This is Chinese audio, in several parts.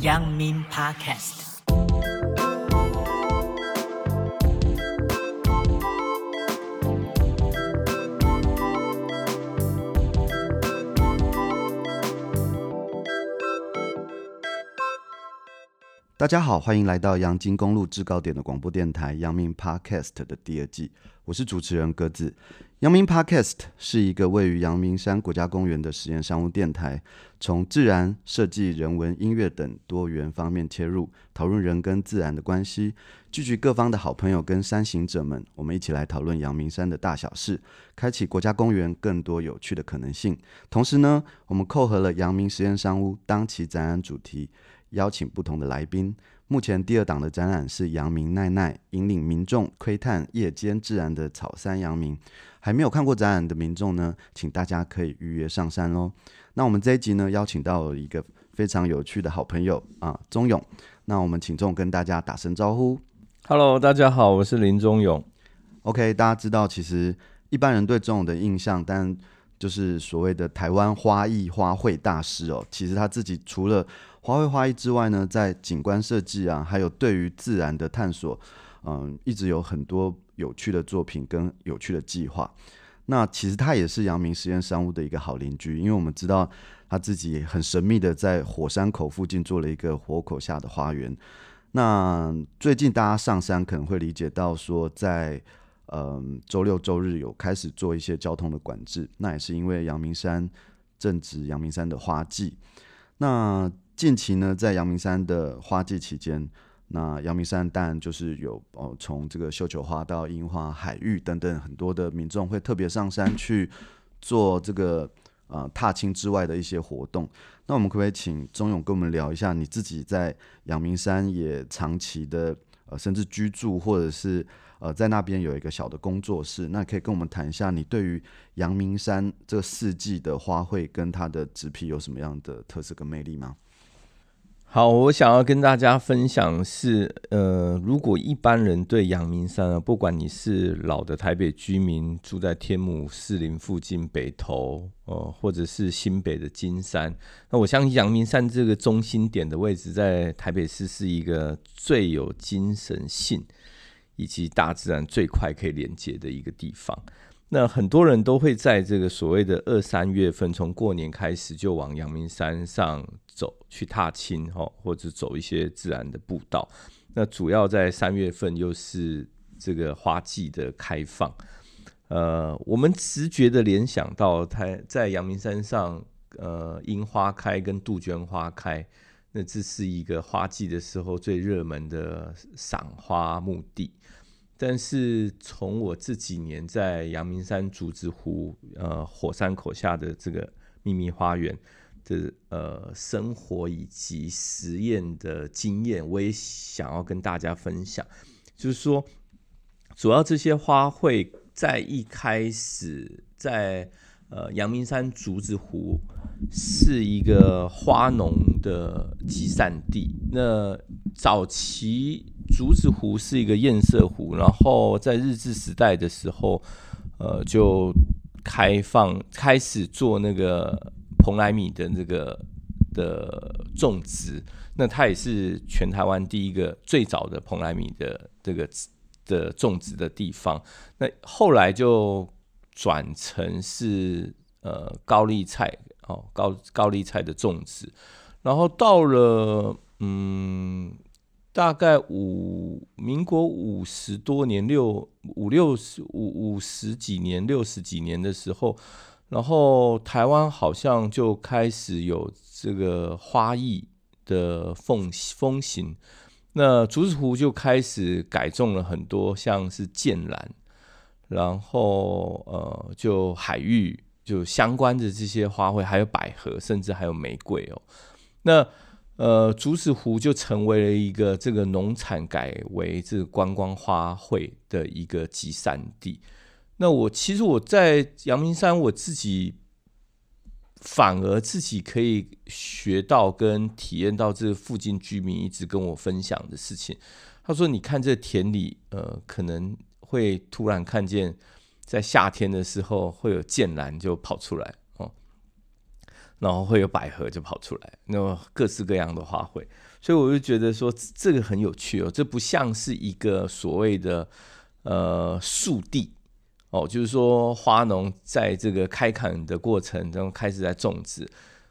阳明 Podcast。大家好，欢迎来到阳金公路制高点的广播电台阳明 Podcast 的第二季，我是主持人鸽子。阳明 Podcast 是一个位于阳明山国家公园的实验商务电台，从自然、设计、人文、音乐等多元方面切入，讨论人跟自然的关系，聚集各方的好朋友跟山行者们，我们一起来讨论阳明山的大小事，开启国家公园更多有趣的可能性。同时呢，我们扣合了阳明实验商务当期展览主题。邀请不同的来宾。目前第二档的展览是“阳明奈奈”，引领民众窥探夜间自然的草山阳明。还没有看过展览的民众呢，请大家可以预约上山喽。那我们这一集呢，邀请到了一个非常有趣的好朋友啊，钟勇。那我们请钟跟大家打声招呼。Hello，大家好，我是林钟勇。OK，大家知道，其实一般人对钟勇的印象，但就是所谓的台湾花艺花卉大师哦。其实他自己除了花卉花艺之外呢，在景观设计啊，还有对于自然的探索，嗯，一直有很多有趣的作品跟有趣的计划。那其实他也是阳明实验商务的一个好邻居，因为我们知道他自己很神秘的在火山口附近做了一个火口下的花园。那最近大家上山可能会理解到说，在嗯周六周日有开始做一些交通的管制，那也是因为阳明山正值阳明山的花季。那近期呢，在阳明山的花季期间，那阳明山当然就是有哦，从这个绣球花到樱花、海芋等等很多的民众会特别上山去做这个呃踏青之外的一些活动。那我们可不可以请钟勇跟我们聊一下，你自己在阳明山也长期的呃甚至居住，或者是呃在那边有一个小的工作室，那可以跟我们谈一下你对于阳明山这四季的花卉跟它的植皮有什么样的特色跟魅力吗？好，我想要跟大家分享是，呃，如果一般人对阳明山啊，不管你是老的台北居民，住在天母士林附近北投，呃，或者是新北的金山，那我相信阳明山这个中心点的位置在台北市是一个最有精神性以及大自然最快可以连接的一个地方。那很多人都会在这个所谓的二三月份，从过年开始就往阳明山上。走去踏青哈，或者走一些自然的步道。那主要在三月份又是这个花季的开放。呃，我们直觉的联想到，它在阳明山上，呃，樱花开跟杜鹃花开，那这是一个花季的时候最热门的赏花目的。但是从我这几年在阳明山竹子湖，呃，火山口下的这个秘密花园。的呃生活以及实验的经验，我也想要跟大家分享。就是说，主要这些花卉在一开始在呃阳明山竹子湖是一个花农的集散地。那早期竹子湖是一个堰塞湖，然后在日治时代的时候，呃就开放开始做那个。蓬莱米的这个的种植，那它也是全台湾第一个最早的蓬莱米的这个的种植的地方。那后来就转成是呃高丽菜哦，高高丽菜的种植。然后到了嗯，大概五民国五十多年六五六十五五十几年六十几年的时候。然后台湾好像就开始有这个花艺的风风行，那竹子湖就开始改种了很多，像是剑兰，然后呃就海芋，就相关的这些花卉，还有百合，甚至还有玫瑰哦。那呃竹子湖就成为了一个这个农产改为这个观光花卉的一个集散地。那我其实我在阳明山，我自己反而自己可以学到跟体验到这附近居民一直跟我分享的事情。他说：“你看这田里，呃，可能会突然看见在夏天的时候会有剑兰就跑出来哦。然后会有百合就跑出来，那各式各样的花卉，所以我就觉得说这个很有趣哦，这不像是一个所谓的呃树地哦，就是说花农在这个开垦的过程中开始在种植，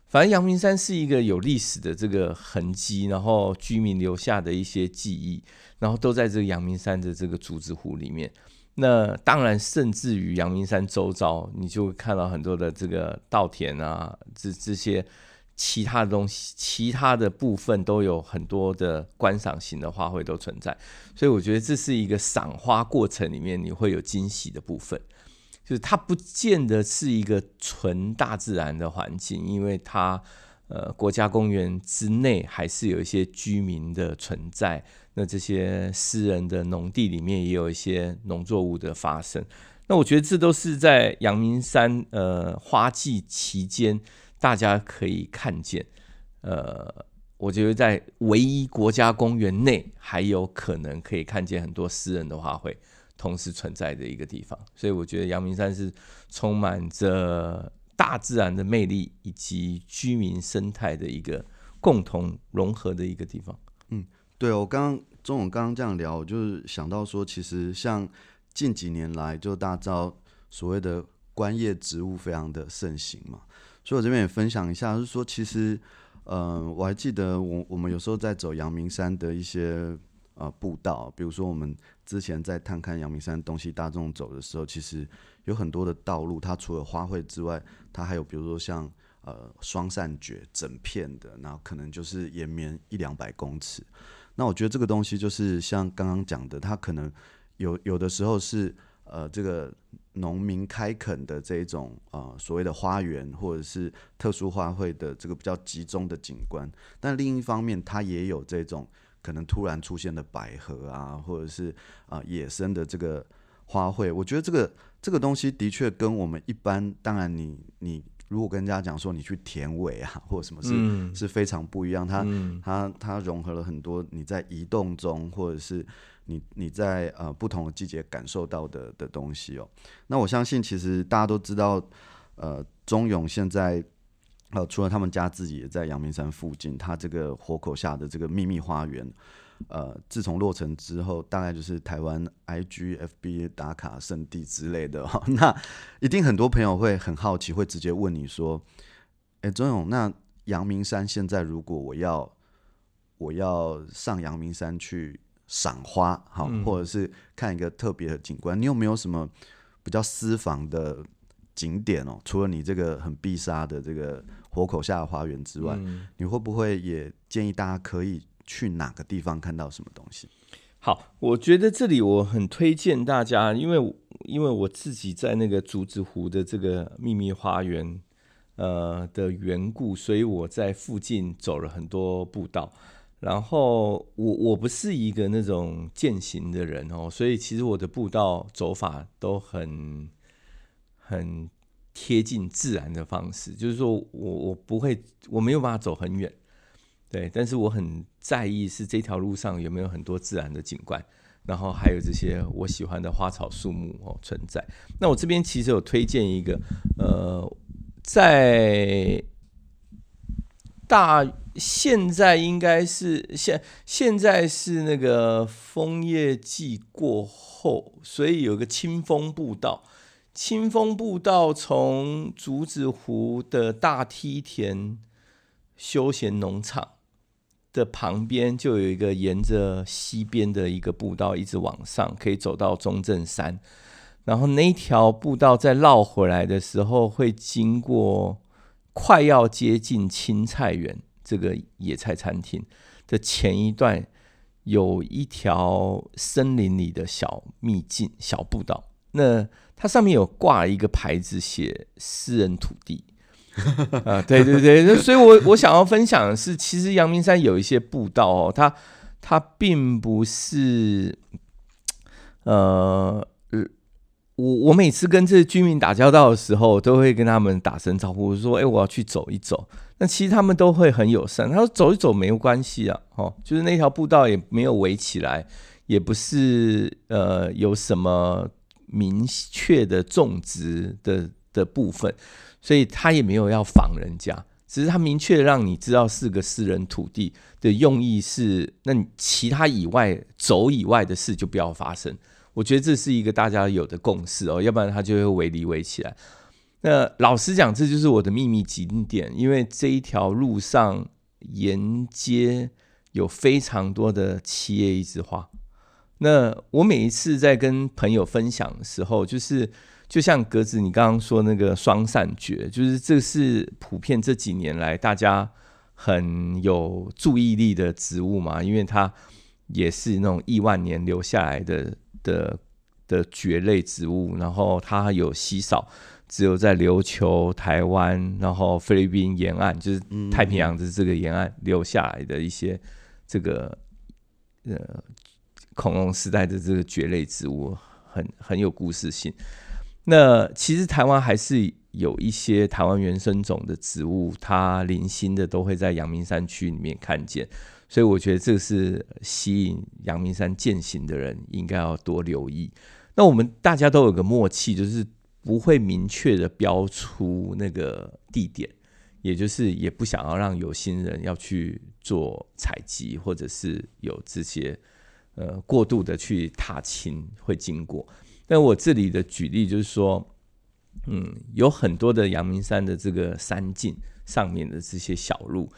反正阳明山是一个有历史的这个痕迹，然后居民留下的一些记忆，然后都在这个阳明山的这个竹子湖里面。那当然，甚至于阳明山周遭，你就会看到很多的这个稻田啊，这这些其他的东西，其他的部分都有很多的观赏型的花卉都存在。所以我觉得这是一个赏花过程里面你会有惊喜的部分，就是它不见得是一个纯大自然的环境，因为它呃国家公园之内还是有一些居民的存在。那这些私人的农地里面也有一些农作物的发生，那我觉得这都是在阳明山呃花季期间大家可以看见，呃，我觉得在唯一国家公园内还有可能可以看见很多私人的花卉同时存在的一个地方，所以我觉得阳明山是充满着大自然的魅力以及居民生态的一个共同融合的一个地方，嗯。对，我刚刚钟总刚刚这样聊，我就是想到说，其实像近几年来，就大家知道所谓的观叶植物非常的盛行嘛，所以我这边也分享一下，就是说，其实，嗯、我还记得我我们有时候在走阳明山的一些呃步道，比如说我们之前在探看阳明山东西大众走的时候，其实有很多的道路，它除了花卉之外，它还有比如说像呃双扇蕨整片的，然后可能就是延绵一两百公尺。那我觉得这个东西就是像刚刚讲的，它可能有有的时候是呃这个农民开垦的这一种呃所谓的花园或者是特殊花卉的这个比较集中的景观，但另一方面它也有这种可能突然出现的百合啊，或者是啊、野生的这个花卉。我觉得这个这个东西的确跟我们一般，当然你你。如果跟人家讲说你去田尾啊，或者什么是、是非常不一样，它、它它融合了很多你在移动中，或者是你你在呃不同的季节感受到的的东西哦。那我相信其实大家都知道，呃，中勇现在呃除了他们家自己也在阳明山附近，他这个活口下的这个秘密花园。呃，自从落成之后，大概就是台湾 IG、FB 打卡圣地之类的。那一定很多朋友会很好奇，会直接问你说：“哎，钟勇，那阳明山现在如果我要我要上阳明山去赏花，好，或者是看一个特别的景观，你有没有什么比较私房的景点哦？除了你这个很必杀的这个活口下的花园之外，你会不会也建议大家可以？”去哪个地方看到什么东西？好，我觉得这里我很推荐大家，因为因为我自己在那个竹子湖的这个秘密花园呃的缘故，所以我在附近走了很多步道。然后我我不是一个那种健行的人哦，所以其实我的步道走法都很很贴近自然的方式，就是说我我不会我没有办法走很远。对，但是我很在意是这条路上有没有很多自然的景观，然后还有这些我喜欢的花草树木哦存在。那我这边其实有推荐一个，呃，在大现在应该是现现在是那个枫叶季过后，所以有个清风步道。清风步道从竹子湖的大梯田休闲农场。的旁边就有一个沿着西边的一个步道，一直往上可以走到中正山。然后那条步道再绕回来的时候，会经过快要接近青菜园这个野菜餐厅的前一段，有一条森林里的小秘境、小步道。那它上面有挂一个牌子，写私人土地。啊，对对对，所以我我想要分享的是，其实阳明山有一些步道哦，它它并不是，呃，我我每次跟这些居民打交道的时候，都会跟他们打声招呼，说，哎，我要去走一走。那其实他们都会很友善，他说走一走没有关系啊，哦，就是那条步道也没有围起来，也不是呃有什么明确的种植的的部分。所以他也没有要仿人家，只是他明确让你知道是个私人土地的用意是，那你其他以外走以外的事就不要发生。我觉得这是一个大家有的共识哦，要不然他就会围篱围起来。那老实讲，这就是我的秘密景点，因为这一条路上沿街有非常多的七叶一枝花。那我每一次在跟朋友分享的时候，就是就像格子你刚刚说那个双扇蕨，就是这是普遍这几年来大家很有注意力的植物嘛，因为它也是那种亿万年留下来的。的的蕨类植物，然后它有稀少，只有在琉球、台湾，然后菲律宾沿岸，就是太平洋的这个沿岸留下来的一些这个呃恐龙时代的这个蕨类植物，很很有故事性。那其实台湾还是有一些台湾原生种的植物，它零星的都会在阳明山区里面看见。所以我觉得这是吸引阳明山践行的人应该要多留意。那我们大家都有个默契，就是不会明确的标出那个地点，也就是也不想要让有心人要去做采集，或者是有这些呃过度的去踏青会经过。但我这里的举例就是说，嗯，有很多的阳明山的这个山径上面的这些小路。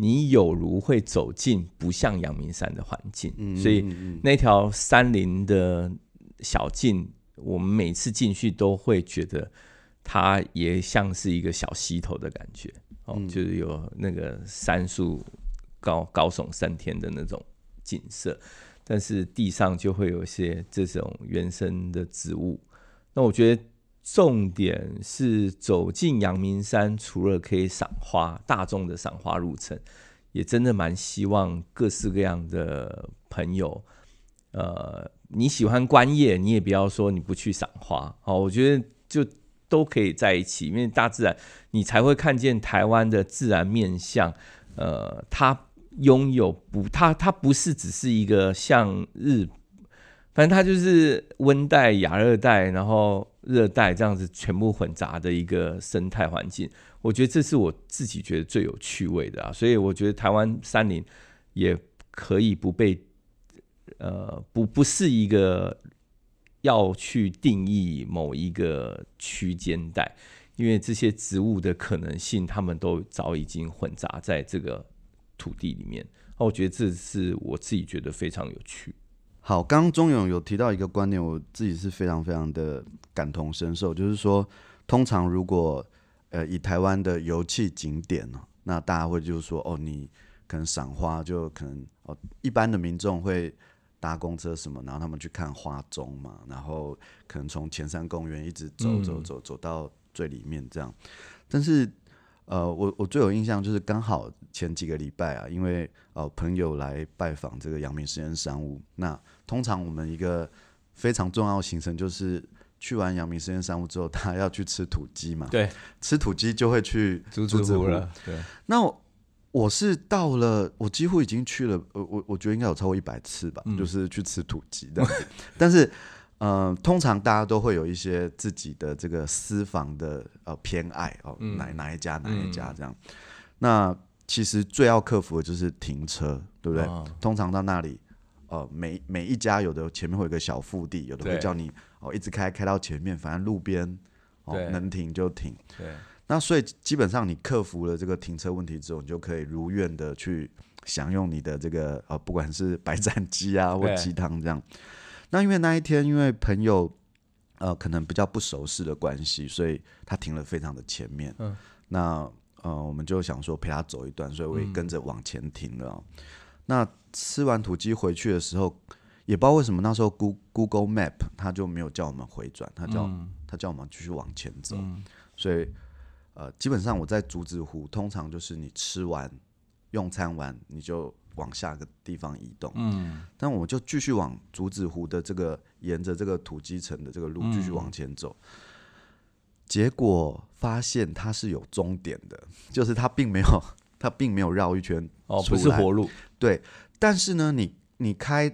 你有如会走进不像阳明山的环境，嗯，所以那条山林的小径，我们每次进去都会觉得它也像是一个小溪头的感觉，哦，就是有那个杉树高高耸三天的那种景色，但是地上就会有一些这种原生的植物，那我觉得。重点是走进阳明山，除了可以赏花，大众的赏花路程，也真的蛮希望各式各样的朋友，呃，你喜欢观叶，你也不要说你不去赏花，好，我觉得就都可以在一起，因为大自然，你才会看见台湾的自然面相，呃，它拥有不，它它不是只是一个像日，反正它就是温带、亚热带，然后。热带这样子全部混杂的一个生态环境，我觉得这是我自己觉得最有趣味的啊，所以我觉得台湾山林也可以不被呃不不是一个要去定义某一个区间带，因为这些植物的可能性，他们都早已经混杂在这个土地里面，那我觉得这是我自己觉得非常有趣。好，刚刚钟勇有提到一个观点，我自己是非常非常的感同身受，就是说，通常如果呃以台湾的油气景点呢，那大家会就是说，哦，你可能赏花，就可能哦，一般的民众会搭公车什么，然后他们去看花钟嘛，然后可能从前山公园一直走走走走到最里面这样，但是。呃，我我最有印象就是刚好前几个礼拜啊，因为呃朋友来拜访这个阳明实验山务。那通常我们一个非常重要的行程就是去完阳明实验山屋之后，他要去吃土鸡嘛。对，吃土鸡就会去竹子湖了。对，那我，我是到了，我几乎已经去了，我我我觉得应该有超过一百次吧，嗯、就是去吃土鸡的。但是。嗯、呃，通常大家都会有一些自己的这个私房的呃偏爱哦，哪、嗯、哪一家哪一家这样。嗯、那其实最要克服的就是停车，对不对？哦、通常到那里，呃，每每一家有的前面会有个小腹地，有的会叫你哦一直开开到前面，反正路边哦能停就停。对。那所以基本上你克服了这个停车问题之后，你就可以如愿的去享用你的这个呃不管是白斩鸡啊或鸡汤这样。那因为那一天，因为朋友，呃，可能比较不熟悉的关系，所以他停了非常的前面。嗯。那呃，我们就想说陪他走一段，所以我也跟着往前停了。嗯。那吃完土鸡回去的时候，也不知道为什么那时候 Google Map 它就没有叫我们回转，它叫、嗯、他叫我们继续往前走。嗯。所以呃，基本上我在竹子湖，通常就是你吃完用餐完你就。往下个地方移动，嗯，但我就继续往竹子湖的这个沿着这个土鸡城的这个路继续往前走，嗯，结果发现它是有终点的，就是它并没有它并没有绕一圈哦，不是活路，对，但是呢，你你开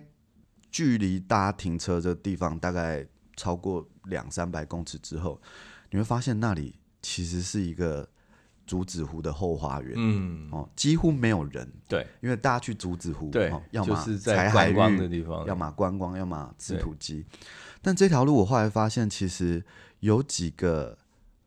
距离大家停车这个地方大概超过两三百公尺之后，你会发现那里其实是一个竹子湖的后花园，嗯，哦，几乎没有人，对，因为大家去竹子湖，对，哦、要么就是在观光的地方，要么观光，要么吃土鸡。但这条路我后来发现，其实有几个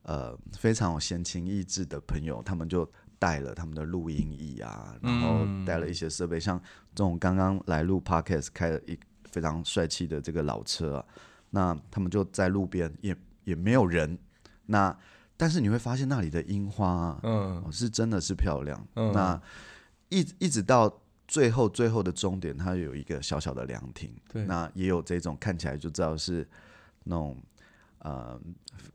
呃非常有闲情逸致的朋友，他们就带了他们的录音椅啊，然后带了一些设备，嗯、像这种刚刚来录 Podcast 开了一非常帅气的这个老车啊，那他们就在路边，也也没有人，那。但是你会发现那里的樱花啊，嗯，是真的是漂亮。嗯，那一一直到最后最后的终点，它有一个小小的凉亭。对，那也有这种看起来就知道是那种呃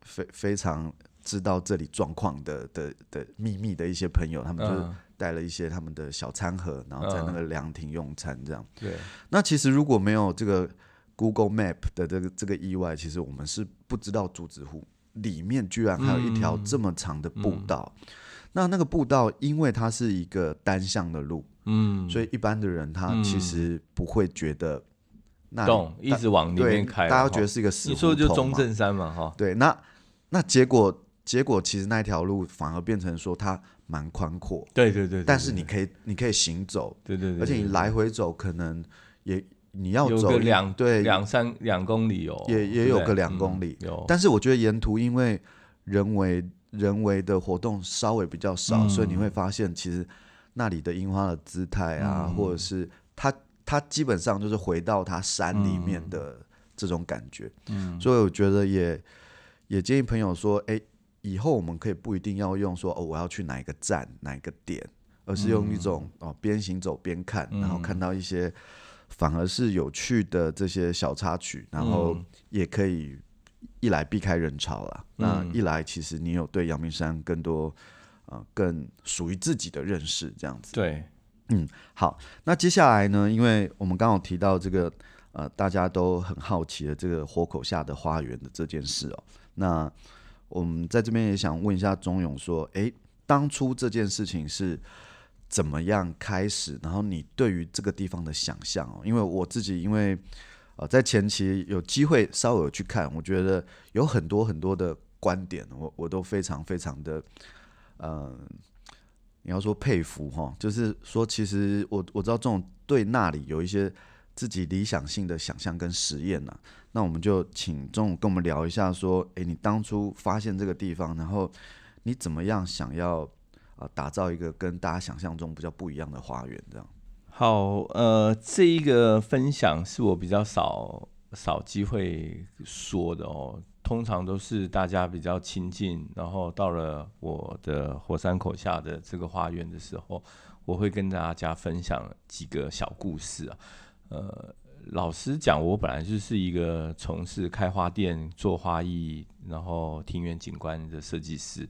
非非常知道这里状况的的的秘密的一些朋友，他们就带了一些他们的小餐盒，然后在那个凉亭用餐这样。对，那其实如果没有这个 Google Map 的这个这个意外，其实我们是不知道竹子湖。里面居然还有一条这么长的步道，嗯。嗯、那那个步道因为它是一个单向的路，嗯，所以一般的人他其实不会觉得那动一直往里面开，大家觉得是一个死胡同嘛。你说就中正山嘛，哈，对，那那结果结果其实那条路反而变成说它蛮宽阔，对对，对对对，但是你可以你可以行走，对对对，而且你来回走可能也。你要走两对。两三两公里哦，也也有个两公里，嗯。但是我觉得沿途因为人为人为的活动稍微比较少，嗯，所以你会发现其实那里的樱花的姿态啊，嗯，或者是它它基本上就是回到它山里面的这种感觉。嗯，所以我觉得也也建议朋友说，哎，以后我们可以不一定要用说哦，我要去哪一个站哪一个点，而是用一种，嗯，哦边行走边看，然后看到一些。反而是有趣的这些小插曲，然后也可以一来避开人潮了，嗯、那一来其实你有对阳明山更多呃更属于自己的认识，这样子。对，嗯，好，那接下来呢，因为我们刚好提到这个呃大家都很好奇的这个活口下的花园的这件事哦，那我们在这边也想问一下钟勇说，哎，当初这件事情是。怎么样开始？然后你对于这个地方的想象哦，因为我自己因为呃在前期有机会稍微有去看，我觉得有很多很多的观点，我我都非常非常的呃，你要说佩服哈，就是说其实我我知道这种对那里有一些自己理想性的想象跟实验呐，那我们就请中午跟我们聊一下，说，诶，你当初发现这个地方，然后你怎么样想要？打造一个跟大家想象中比较不一样的花园，这样。好，呃，这一个分享是我比较少少机会说的哦。通常都是大家比较亲近，然后到了我的火山口下的这个花园的时候，我会跟大家分享几个小故事啊。呃，老实讲，我本来就是一个从事开花店、做花艺，然后庭园景观的设计师。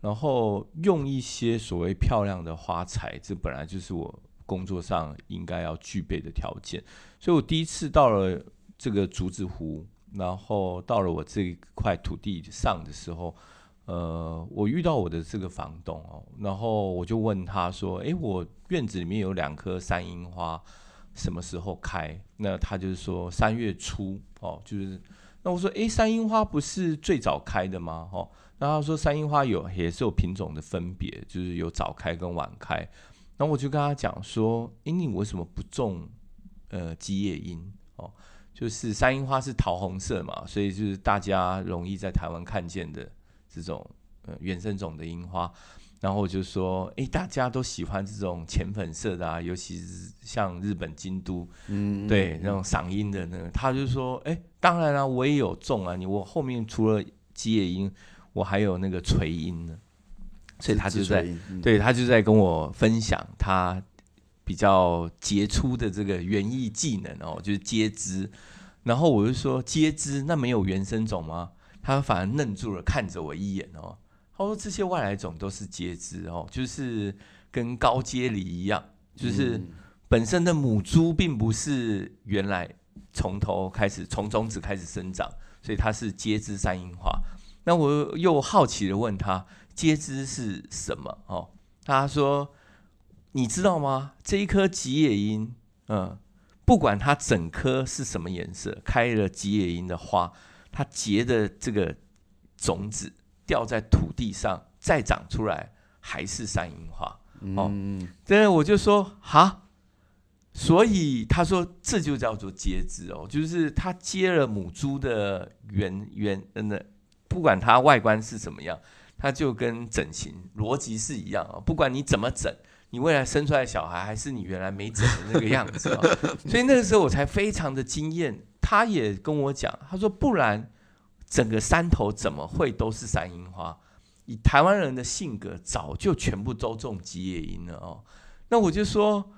然后用一些所谓漂亮的花材，这本来就是我工作上应该要具备的条件。所以我第一次到了这个竹子湖，然后到了我这一块土地上的时候，呃，我遇到我的这个房东哦，然后我就问他说：“诶，我院子里面有两棵山樱花，什么时候开？”那他就是说三月初哦，就是那我说：“诶，山樱花不是最早开的吗？”哦。那他说山樱花有也是有品种的分别，就是有早开跟晚开。那我就跟他讲说：“诶，你为什么不种呃吉野樱？哦，就是山樱花是桃红色嘛，所以就是大家容易在台湾看见的这种呃原生种的樱花。然后我就说：哎，大家都喜欢这种浅粉色的啊，尤其是像日本京都，嗯，对那种嗓音的那个。他就说：哎，当然啦啊，我也有种啊，你我后面除了吉野音。”我还有那个垂音呢，所以他就在，嗯、对他就在跟我分享他比较杰出的这个园艺技能哦，就是接枝。然后我就说接枝那没有原生种吗？他反而愣住了，看着我一眼哦。他说这些外来种都是接枝哦，就是跟高阶梨一样，就是本身的母株并不是原来从头开始从种子开始生长，所以它是接枝山樱花。那我又好奇的问他，接枝是什么？哦，他说，你知道吗？这一颗吉野樱，嗯，不管它整颗是什么颜色，开了吉野樱的花，它结的这个种子掉在土地上再长出来，还是山樱花。哦，对，我就说哈，所以他说这就叫做接枝哦，就是他接了母猪的原原嗯的，不管它外观是怎么样，它就跟整形逻辑是一样哦，不管你怎么整，你未来生出来的小孩还是你原来没整的那个样子哦，所以那个时候我才非常的惊艳。他也跟我讲，他说不然整个山头怎么会都是山樱花？以台湾人的性格，早就全部都种吉野樱了哦。那我就说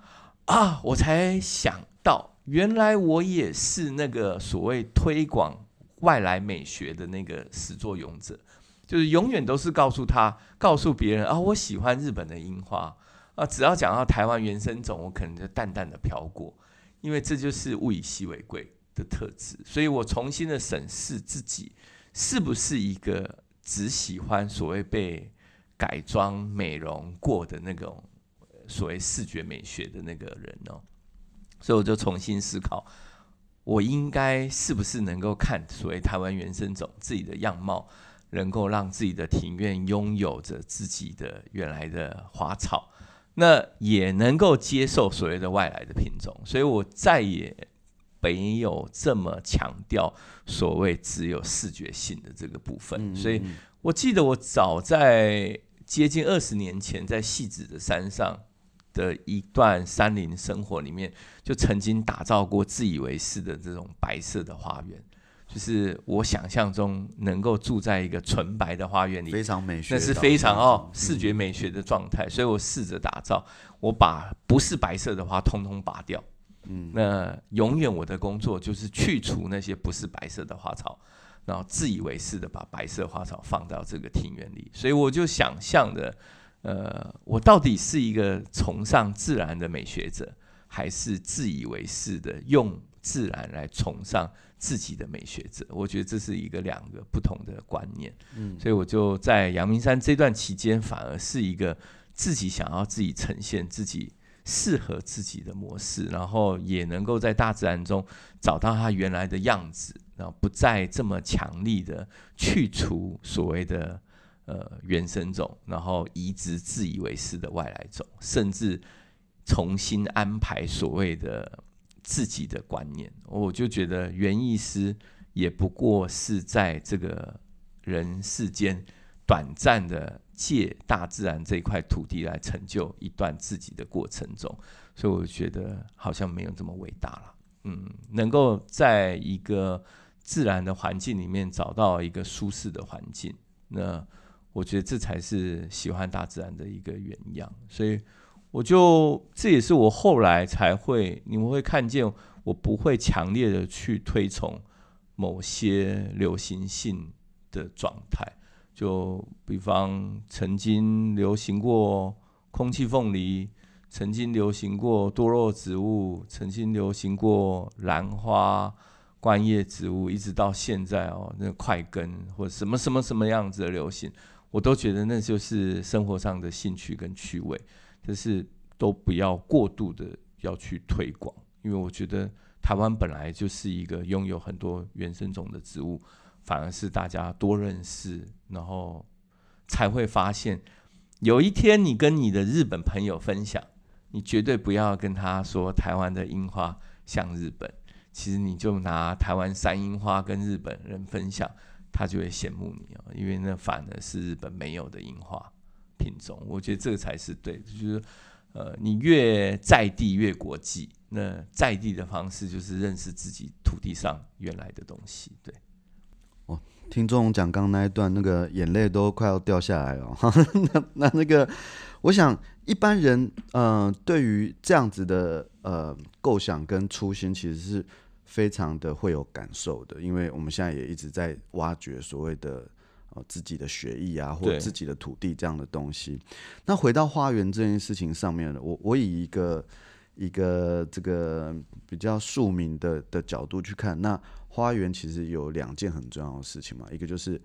啊，我才想到，原来我也是那个所谓推广外来美学的那个始作俑者，就是永远都是告诉他，告诉别人啊，我喜欢日本的樱花啊。只要讲到台湾原生种，我可能就淡淡的飘过，因为这就是物以稀为贵的特质。所以我重新的审视自己，是不是一个。只喜欢所谓被改装美容过的那种所谓视觉美学的那个人哦，所以我就重新思考，我应该是不是能够看所谓台湾原生种自己的样貌，能够让自己的庭院拥有着自己的原来的花草，那也能够接受所谓的外来的品种，所以我再也。没有这么强调所谓只有视觉性的这个部分，嗯、所以我记得我早在接近二十年前，在戏子的山上的一段山林生活里面，就曾经打造过自以为是的这种白色的花园，就是我想象中能够住在一个纯白的花园里，非常美学，那是非常哦视觉美学的状态，所以我试着打造，我把不是白色的花通通拔掉。嗯，那永远我的工作就是去除那些不是白色的花草，然后自以为是的把白色花草放到这个庭院里，所以我就想象的，呃，我到底是一个崇尚自然的美学者，还是自以为是的用自然来崇尚自己的美学者？我觉得这是一个两个不同的观念。嗯，所以我就在阳明山这段期间，反而是一个自己想要自己呈现自己。适合自己的模式，然后也能够在大自然中找到它原来的样子，然后不再这么强力的去除所谓的呃原生种，然后移植自以为是的外来种，甚至重新安排所谓的自己的观念。我就觉得园艺师也不过是在这个人世间短暂的。借大自然这块土地来成就一段自己的过程中，所以我觉得好像没有这么伟大了。嗯，能够在一个自然的环境里面找到一个舒适的环境，那我觉得这才是喜欢大自然的一个原样。所以我就这也是我后来才会，你们会看见我不会强烈的去推崇某些流行性的状态。就比方曾经流行过空气凤梨，曾经流行过多肉植物，曾经流行过兰花、观叶植物，一直到现在哦，那块根或者什么什么什么样子的流行，我都觉得那就是生活上的兴趣跟趣味，但是都不要过度的要去推广，因为我觉得台湾本来就是一个拥有很多原生种的植物。反而是大家多认识，然后才会发现，有一天你跟你的日本朋友分享，你绝对不要跟他说台湾的樱花像日本，其实你就拿台湾山樱花跟日本人分享，他就会羡慕你哦，因为那反而是日本没有的樱花品种。我觉得这个才是对，就是呃，你越在地越国际，那在地的方式就是认识自己土地上原来的东西，对。听众讲刚刚那一段，那个眼泪都快要掉下来了。那 那那个，我想一般人，呃，对于这样子的呃构想跟初心，其实是非常的会有感受的。因为我们现在也一直在挖掘所谓的呃自己的学艺啊，或者自己的土地这样的东西。那回到花园这件事情上面，我我以一个一个这个比较庶民的的角度去看，那。花园其实有两件很重要的事情嘛，一个就是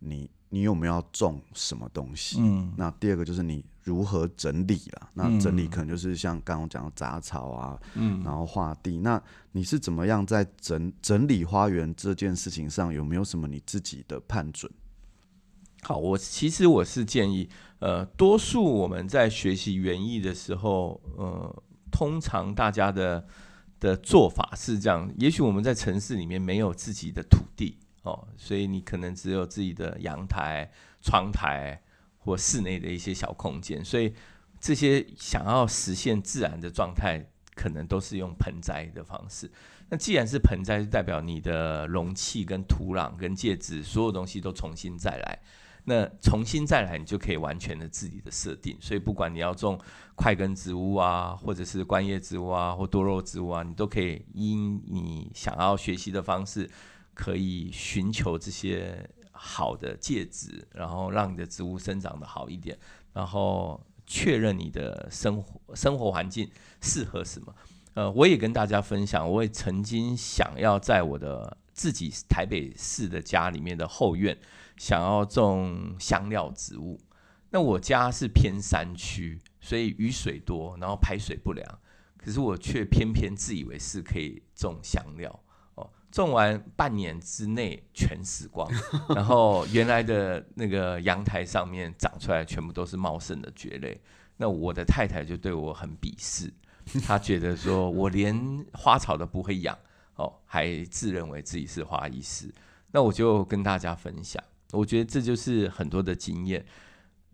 你你有没有要种什么东西，嗯，那第二个就是你如何整理啦，那整理可能就是像刚刚讲的杂草啊，嗯，然后画地，那你是怎么样在整整理花园这件事情上有没有什么你自己的判准？好，我其实我是建议，呃，多数我们在学习园艺的时候，呃，通常大家的的做法是这样，也许我们在城市里面没有自己的土地哦，所以你可能只有自己的阳台、窗台或室内的一些小空间，所以这些想要实现自然的状态，可能都是用盆栽的方式。那既然是盆栽，就代表你的容器跟土壤跟介质所有东西都重新再来。那重新再来，你就可以完全的自己的设定。所以不管你要种块根植物啊，或者是观叶植物啊，或多肉植物啊，你都可以因你想要学习的方式，可以寻求这些好的介质，然后让你的植物生长得好一点，然后确认你的生活生活环境适合什么。呃，我也跟大家分享，我也曾经想要在我的自己台北市的家里面的后院。想要种香料植物，那我家是偏山区，所以雨水多，然后排水不良。可是我却偏偏自以为是可以种香料哦，种完半年之内全死光，然后原来的那个阳台上面长出来全部都是茂盛的蕨类。那我的太太就对我很鄙视，他觉得说我连花草都不会养哦，还自认为自己是花艺师。那我就跟大家分享。我觉得这就是很多的经验，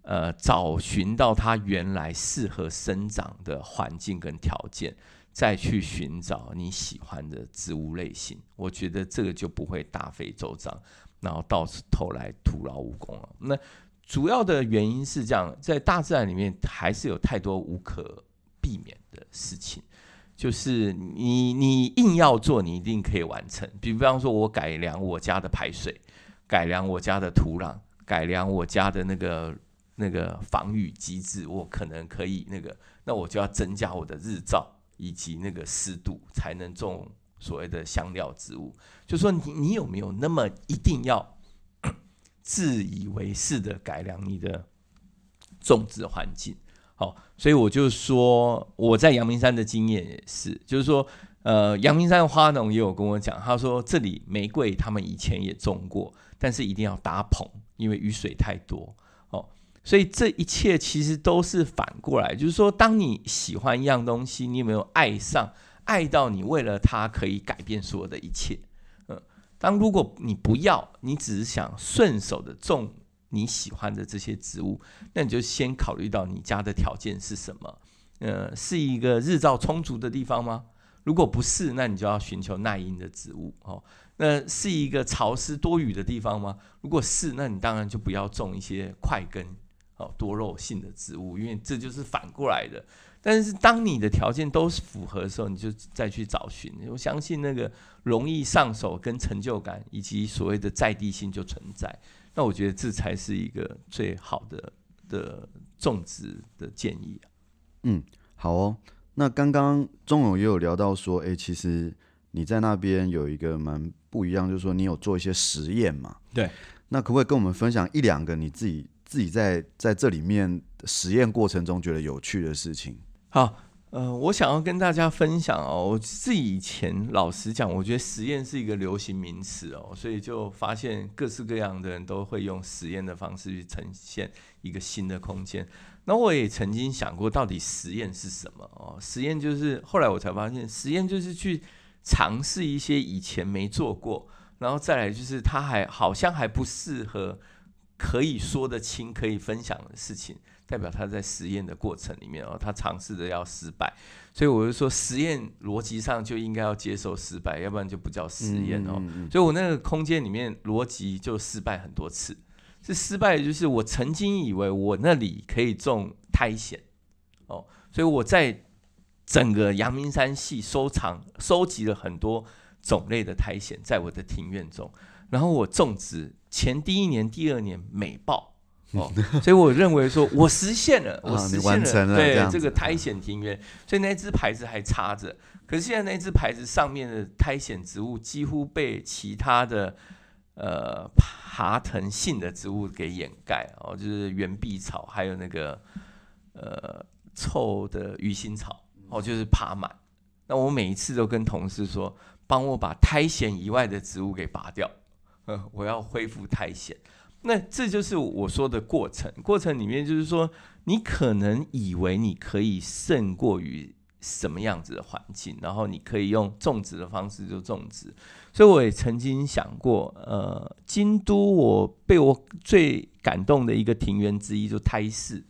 呃，找寻到它原来适合生长的环境跟条件，再去寻找你喜欢的植物类型。我觉得这个就不会大费周章，然后到头来徒劳无功了。那主要的原因是这样，在大自然里面还是有太多无可避免的事情，就是你你硬要做，你一定可以完成。比方说，我改良我家的排水。改良我家的土壤，改良我家的那个那个防雨机制，我可能可以那个，那我就要增加我的日照以及那个湿度，才能种所谓的香料植物。就说你你有没有那么一定要自以为是的改良你的种植环境？所以我就说我在阳明山的经验也是，就是说，呃，阳明山的花农也有跟我讲，他说这里玫瑰他们以前也种过。但是一定要搭棚，因为雨水太多哦，所以这一切其实都是反过来，就是说，当你喜欢一样东西，你有没有爱上，爱到你为了它可以改变所有的一切？嗯，当如果你不要，你只是想顺手的种你喜欢的这些植物，那你就先考虑到你家的条件是什么？呃，是一个日照充足的地方吗？如果不是，那你就要寻求耐阴的植物哦。那是一个潮湿多雨的地方吗？如果是，那你当然就不要种一些块根哦多肉性的植物，因为这就是反过来的。但是当你的条件都是符合的时候，你就再去找寻。我相信那个容易上手、跟成就感以及所谓的在地性就存在。那我觉得这才是一个最好的的种植的建议啊。嗯，好哦。那刚刚钟勇也有聊到说，哎，其实你在那边有一个蛮。不一样，就是说你有做一些实验嘛？对，那可不可以跟我们分享一两个你自己自己在在这里面实验过程中觉得有趣的事情？好，呃，我想要跟大家分享哦，我自己以前老实讲，我觉得实验是一个流行名词哦，所以就发现各式各样的人都会用实验的方式去呈现一个新的空间。那我也曾经想过，到底实验是什么哦？实验就是后来我才发现，实验就是去。尝试一些以前没做过，然后再来就是他还好像还不适合可以说得清、可以分享的事情，代表他在实验的过程里面哦，他尝试的要失败，所以我就说实验逻辑上就应该要接受失败，要不然就不叫实验哦。所以我那个空间里面逻辑就失败很多次，是失败就是我曾经以为我那里可以种苔藓哦，所以我在。整个阳明山系收藏收集了很多种类的苔藓，在我的庭院中，然后我种植前第一年、第二年美爆哦，所以我认为说我实现了，我实现了，对这个苔藓庭院，所以那只牌子还插着。可是现在那只牌子上面的苔藓植物几乎被其他的呃爬藤性的植物给掩盖哦，就是圆臂草，还有那个呃臭的鱼腥草。哦，就是爬满。那我每一次都跟同事说，帮我把苔藓以外的植物给拔掉。呃，我要恢复苔藓。那这就是我说的过程。过程里面就是说，你可能以为你可以胜过于什么样子的环境，然后你可以用种植的方式就种植。所以我也曾经想过，呃，京都我被我最感动的一个庭园之一就胎寺。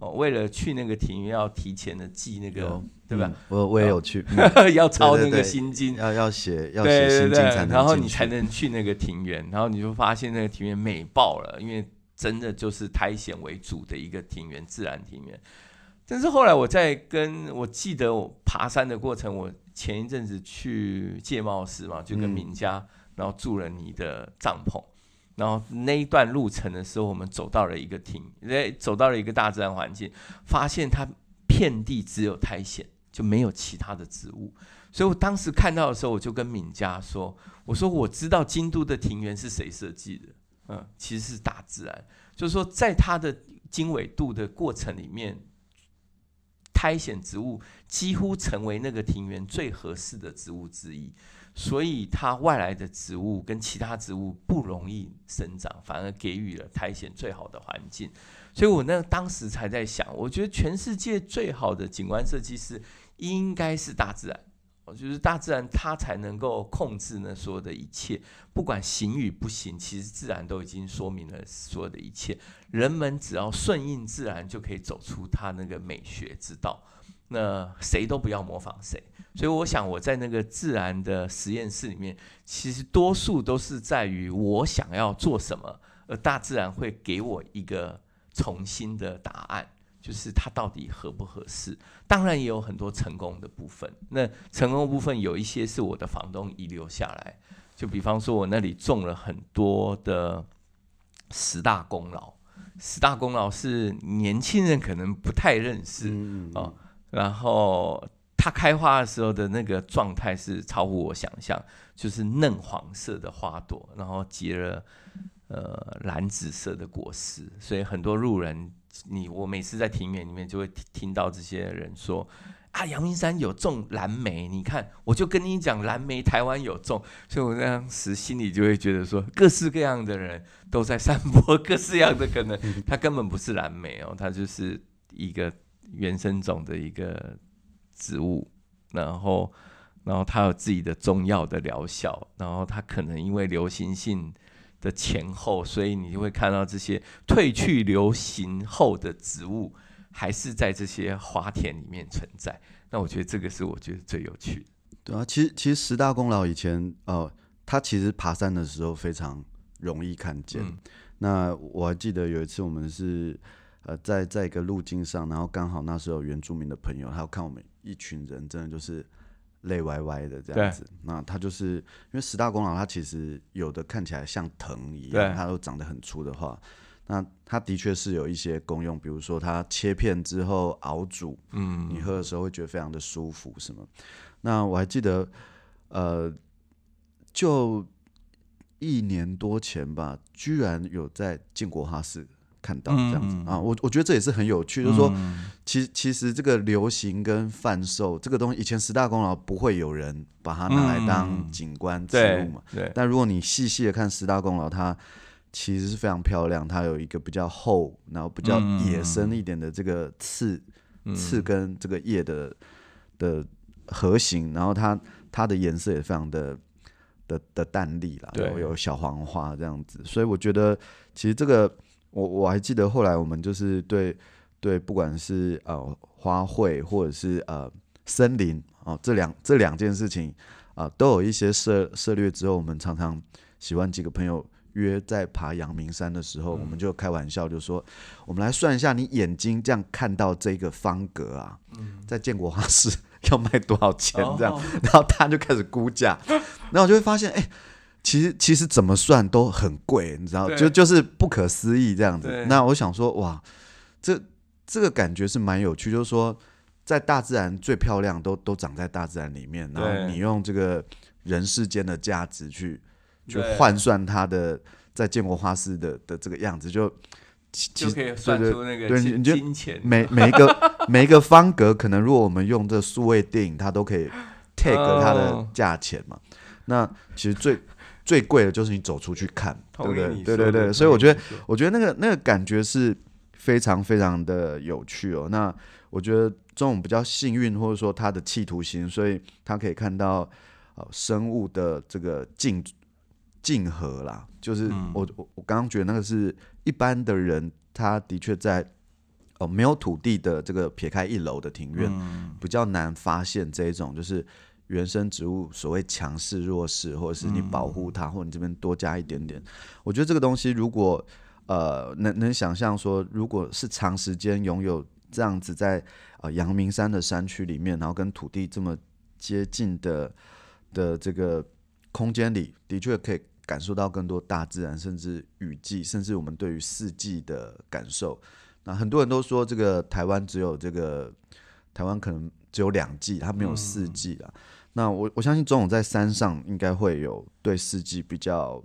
哦，为了去那个庭院，要提前的记那个，有对吧？嗯、我我也有去，要抄那个心经，要要写要写心经才能，然后你才能去那个庭院，然后你就发现那个庭院美爆了，因为真的就是苔藓为主的一个庭院，自然庭院。但是后来我在跟我记得我爬山的过程，我前一阵子去戒茂寺嘛，就跟名家，嗯、然后住了你的帐篷。然后那一段路程的时候，我们走到了一个亭，走到了一个大自然环境，发现它遍地只有苔藓，就没有其他的植物。所以我当时看到的时候，我就跟敏佳说：“我说我知道京都的庭园是谁设计的，嗯，其实是大自然。就是说，在它的经纬度的过程里面，苔藓植物几乎成为那个庭园最合适的植物之一。”所以它外来的植物跟其他植物不容易生长，反而给予了苔藓最好的环境。所以我那当时才在想，我觉得全世界最好的景观设计师应该是大自然。我觉得大自然它才能够控制呢所有的一切，不管行与不行，其实自然都已经说明了所有的一切。人们只要顺应自然，就可以走出它那个美学之道。那谁都不要模仿谁，所以我想我在那个自然的实验室里面，其实多数都是在于我想要做什么，而大自然会给我一个重新的答案，就是它到底合不合适。当然也有很多成功的部分，那成功的部分有一些是我的房东遗留下来，就比方说我那里种了很多的十大功劳，十大功劳是年轻人可能不太认识啊。然后它开花的时候的那个状态是超乎我想象，就是嫩黄色的花朵，然后结了呃蓝紫色的果实，所以很多路人，你我每次在庭院里面就会听到这些人说啊，阳明山有种蓝莓，你看我就跟你讲蓝莓台湾有种，所以我当时心里就会觉得说，各式各样的人都在散播 各式各样的可能，它根本不是蓝莓哦，它就是一个。原生种的一个植物，然后，然后它有自己的中药的疗效，然后它可能因为流行性的前后，所以你就会看到这些褪去流行后的植物，还是在这些花田里面存在。那我觉得这个是我觉得最有趣的。对啊，其实其实十大功劳以前，呃，他其实爬山的时候非常容易看见。嗯、那我还记得有一次我们是。呃，在在一个路径上，然后刚好那时候有原住民的朋友，他要看我们一群人，真的就是累歪歪的这样子。那他就是因为十大功劳，它其实有的看起来像藤一样，对它都长得很粗的话，那它的确是有一些功用，比如说它切片之后熬煮，嗯，你喝的时候会觉得非常的舒服，什么？那我还记得，呃，就一年多前吧，居然有在建国哈寺。看到这样子、嗯、啊，我我觉得这也是很有趣，嗯、就是说，其其实这个流行跟贩售这个东西，以前十大功劳不会有人把它拿来当景观植物嘛。对。对，但如果你细细的看十大功劳，它其实是非常漂亮，它有一个比较厚，然后比较野生一点的这个刺、嗯、刺跟这个叶的的盒形，然后它它的颜色也非常的的的淡丽啦，对，有小黄花这样子，所以我觉得其实这个。我我还记得后来我们就是对对，不管是呃花卉或者是呃森林啊、呃，这两这两件事情啊、呃，都有一些涉涉略之后，我们常常喜欢几个朋友约在爬阳明山的时候，嗯、我们就开玩笑就说，我们来算一下，你眼睛这样看到这个方格啊，嗯、在建国花市 要卖多少钱这样，哦、然后他就开始估价，然后我就会发现，哎。其实其实怎么算都很贵，你知道，就就是不可思议这样子。那我想说，哇，这这个感觉是蛮有趣，就是说，在大自然最漂亮都都长在大自然里面，然后你用这个人世间的价值去去换算它的在建国花市的的这个样子，就就可以算出那个金对金钱。每每一个每一个方格，可能如果我们用这数位电影，它都可以 take 它的价钱嘛。哦、那其实最最贵的就是你走出去看，对不对？对对对，所以我觉得，我觉得那个那个感觉是非常非常的有趣哦。那我觉得这种比较幸运，或者说他的企图心，所以他可以看到呃生物的这个竞竞合啦。就是我我我刚刚觉得那个是一般的人，他的确在哦没有土地的这个撇开一楼的庭院，比较难发现这一种就是。原生植物所谓强势弱势，或者是你保护它，嗯、或者你这边多加一点点，我觉得这个东西如果呃能能想象说，如果是长时间拥有这样子在呃阳明山的山区里面，然后跟土地这么接近的的这个空间里，的确可以感受到更多大自然，甚至雨季，甚至我们对于四季的感受。那很多人都说这个台湾只有这个台湾可能只有两季，它没有四季啊。嗯那我我相信总统在山上应该会有对四季比较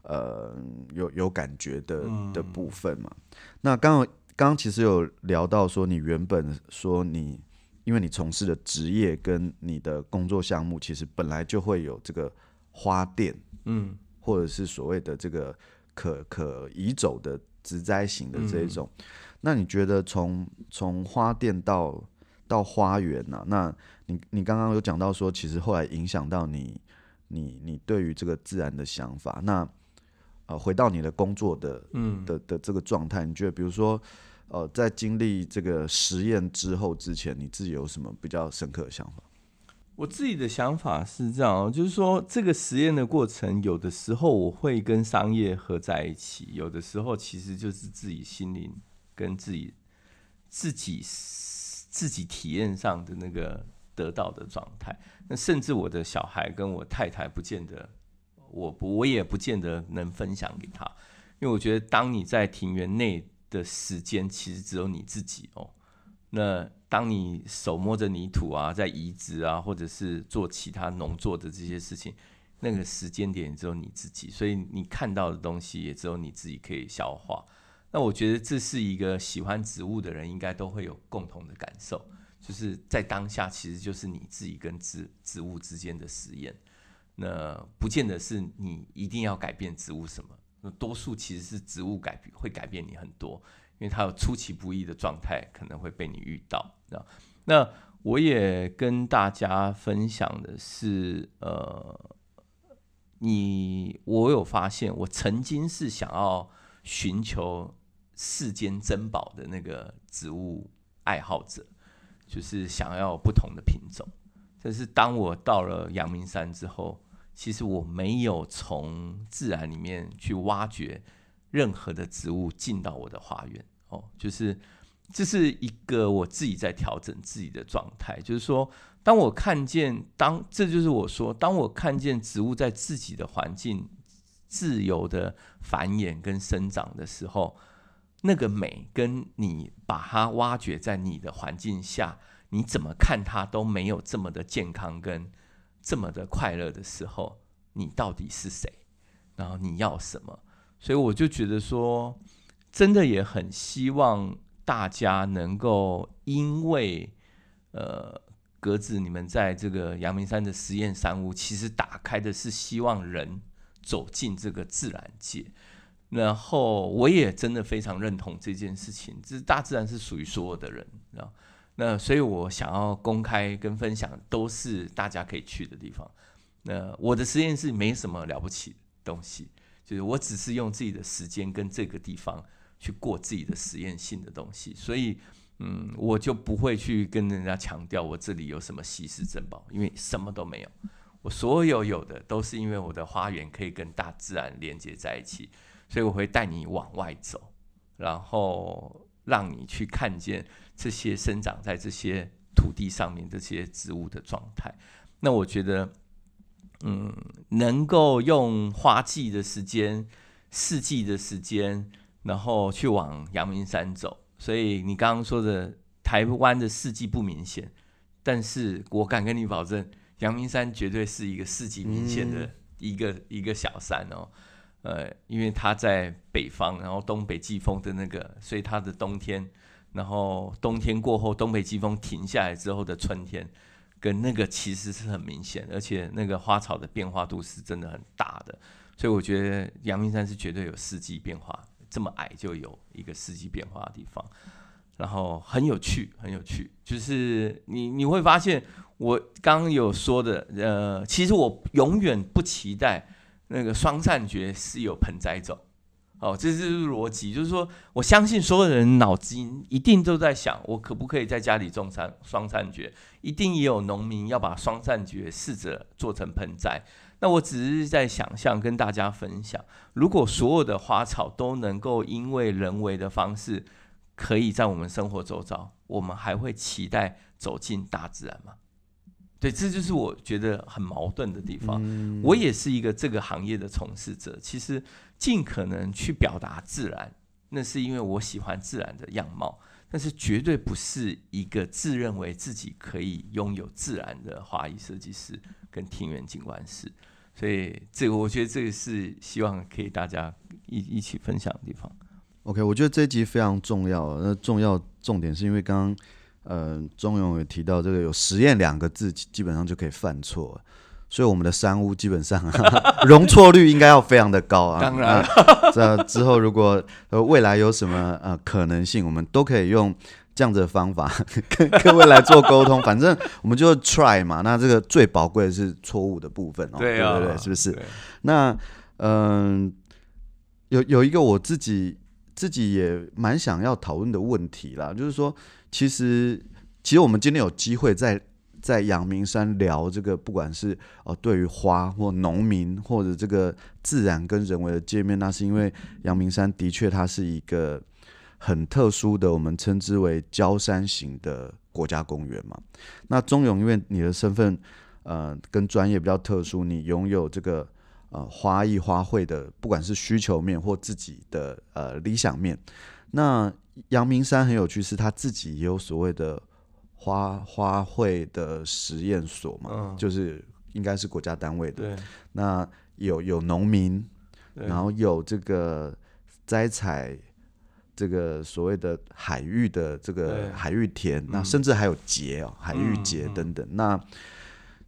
呃有有感觉的的部分嘛。那刚刚刚刚其实有聊到说，你原本说你因为你从事的职业跟你的工作项目，其实本来就会有这个花店，嗯，或者是所谓的这个可可移走的植栽型的这一种。那你觉得从从花店到到花园呐、啊，那你你刚刚有讲到说，其实后来影响到你，你你对于这个自然的想法。那呃，回到你的工作的，嗯的的这个状态，你觉得比如说，呃，在经历这个实验之后之前，你自己有什么比较深刻的想法？我自己的想法是这样，就是说这个实验的过程，有的时候我会跟商业合在一起，有的时候其实就是自己心灵跟自己自己。自己体验上的那个得到的状态，那甚至我的小孩跟我太太不见得，我不我也不见得能分享给他，因为我觉得当你在庭园内的时间，其实只有你自己哦。那当你手摸着泥土啊，在移植啊，或者是做其他农作的这些事情，那个时间点只有你自己，所以你看到的东西也只有你自己可以消化。那我觉得这是一个喜欢植物的人应该都会有共同的感受，就是在当下其实就是你自己跟植植物之间的实验。那不见得是你一定要改变植物什么，那多数其实是植物改变会改变你很多，因为它有出其不意的状态可能会被你遇到。那我也跟大家分享的是，呃，你我有发现，我曾经是想要寻求。世间珍宝的那个植物爱好者，就是想要不同的品种。但是当我到了阳明山之后，其实我没有从自然里面去挖掘任何的植物进到我的花园。哦，就是这是一个我自己在调整自己的状态。就是说，当我看见，当这就是我说，当我看见植物在自己的环境自由的繁衍跟生长的时候。那个美，跟你把它挖掘在你的环境下，你怎么看它都没有这么的健康跟这么的快乐的时候，你到底是谁？然后你要什么？所以我就觉得说，真的也很希望大家能够，因为呃，格子你们在这个阳明山的实验山屋，其实打开的是希望人走进这个自然界。然后我也真的非常认同这件事情，这大自然是属于所有的人，啊，那所以我想要公开跟分享，都是大家可以去的地方。那我的实验室没什么了不起的东西，就是我只是用自己的时间跟这个地方去过自己的实验性的东西，所以嗯，我就不会去跟人家强调我这里有什么稀世珍宝，因为什么都没有。我所有有的都是因为我的花园可以跟大自然连接在一起。所以我会带你往外走，然后让你去看见这些生长在这些土地上面这些植物的状态。那我觉得，嗯，能够用花季的时间、四季的时间，然后去往阳明山走。所以你刚刚说的台湾的四季不明显，但是我敢跟你保证，阳明山绝对是一个四季明显的一个、嗯、一个小山哦。呃，因为它在北方，然后东北季风的那个，所以它的冬天，然后冬天过后，东北季风停下来之后的春天，跟那个其实是很明显，而且那个花草的变化度是真的很大的，所以我觉得阳明山是绝对有四季变化，这么矮就有一个四季变化的地方，然后很有趣，很有趣，就是你你会发现我刚刚有说的，呃，其实我永远不期待那个双善蕨是有盆栽种。哦，这是逻辑，就是说，我相信所有人脑筋一定都在想，我可不可以在家里种上双善蕨？一定也有农民要把双善蕨试着做成盆栽。那我只是在想象，跟大家分享，如果所有的花草都能够因为人为的方式，可以在我们生活周遭，我们还会期待走进大自然吗？对，这就是我觉得很矛盾的地方。嗯、我也是一个这个行业的从事者，其实尽可能去表达自然，那是因为我喜欢自然的样貌，但是绝对不是一个自认为自己可以拥有自然的花艺设计师跟庭园景观师。所以，这个我觉得这个是希望可以大家一一起分享的地方。OK，我觉得这一集非常重要。那重要重点是因为刚刚。呃，钟勇也提到这个有实验两个字，基本上就可以犯错，所以我们的山屋基本上 容错率应该要非常的高啊。当然，这、呃、之后如果呃未来有什么呃可能性，我们都可以用这样子的方法 跟各位来做沟通。反正我们就 try 嘛，那这个最宝贵的是错误的部分哦。对、啊、对对对，是不是？那嗯、呃，有有一个我自己自己也蛮想要讨论的问题啦，就是说。其实，其实我们今天有机会在在阳明山聊这个，不管是哦对于花或农民或者这个自然跟人为的界面，那是因为阳明山的确它是一个很特殊的，我们称之为郊山型的国家公园嘛。那钟永，因为你的身份呃跟专业比较特殊，你拥有这个呃花艺花卉的，不管是需求面或自己的呃理想面，那。阳明山很有趣，是他自己也有所谓的花花卉的实验所嘛，嗯、就是应该是国家单位的。那有有农民，然后有这个摘采这个所谓的海域的这个海域田，那甚至还有节哦，海域节等等。嗯、那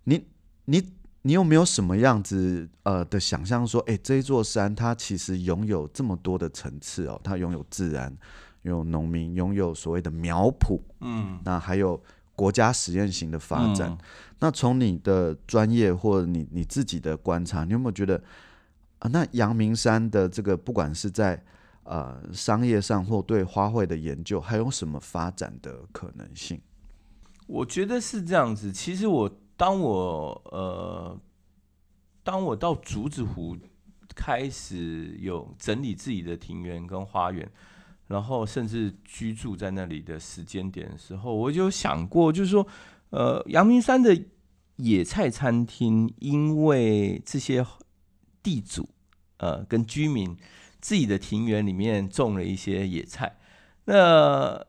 你你你有没有什么样子呃的想象说，哎，这一座山它其实拥有这么多的层次哦，它拥有自然。有农民拥有所谓的苗圃，嗯，那还有国家实验型的发展。嗯、那从你的专业或者你你自己的观察，你有没有觉得啊？那阳明山的这个不管是在呃商业上或对花卉的研究，还有什么发展的可能性？我觉得是这样子。其实我当我呃当我到竹子湖开始有整理自己的庭园跟花园。然后甚至居住在那里的时间点的时候，我就想过，就是说，呃，阳明山的野菜餐厅，因为这些地主，呃，跟居民自己的庭园里面种了一些野菜，那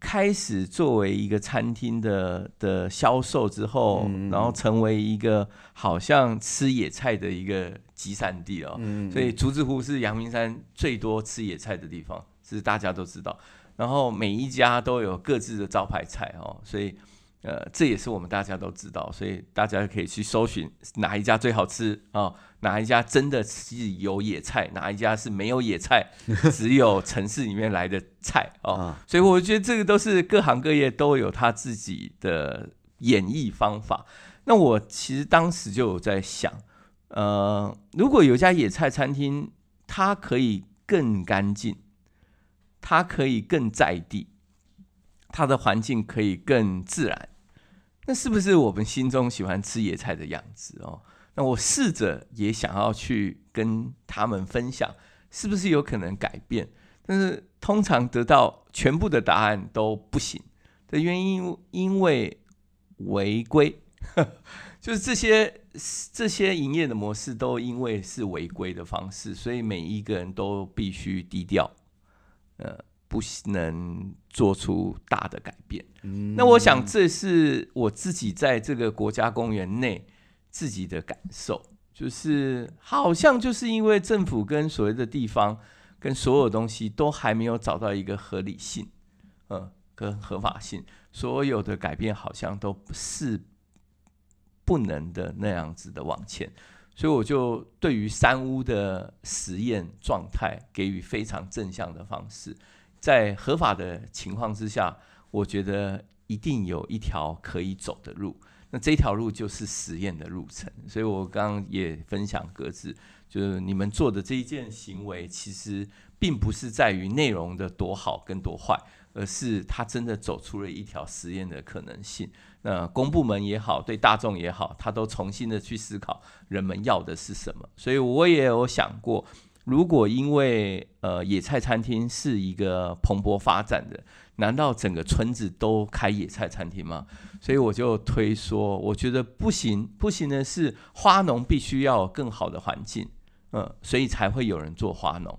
开始作为一个餐厅的的销售之后，嗯、然后成为一个好像吃野菜的一个集散地哦，嗯、所以竹子湖是阳明山最多吃野菜的地方。是大家都知道，然后每一家都有各自的招牌菜哦，所以呃，这也是我们大家都知道，所以大家可以去搜寻哪一家最好吃哦，哪一家真的是有野菜，哪一家是没有野菜，只有城市里面来的菜哦，所以我觉得这个都是各行各业都有他自己的演绎方法。那我其实当时就有在想，呃，如果有一家野菜餐厅，它可以更干净。它可以更在地，它的环境可以更自然，那是不是我们心中喜欢吃野菜的样子哦？那我试着也想要去跟他们分享，是不是有可能改变？但是通常得到全部的答案都不行的原因，因为违规，就是这些这些营业的模式都因为是违规的方式，所以每一个人都必须低调。呃，不能做出大的改变。嗯、那我想，这是我自己在这个国家公园内自己的感受，就是好像就是因为政府跟所谓的地方跟所有东西都还没有找到一个合理性，呃，跟合法性，所有的改变好像都是不能的那样子的往前。所以我就对于三屋的实验状态给予非常正向的方式，在合法的情况之下，我觉得一定有一条可以走的路。那这条路就是实验的路程。所以我刚刚也分享各自，就是你们做的这一件行为，其实并不是在于内容的多好跟多坏，而是它真的走出了一条实验的可能性。呃公部门也好，对大众也好，他都重新的去思考人们要的是什么。所以我也有想过，如果因为呃野菜餐厅是一个蓬勃发展的，难道整个村子都开野菜餐厅吗？所以我就推说，我觉得不行，不行的是花农必须要有更好的环境，嗯，所以才会有人做花农，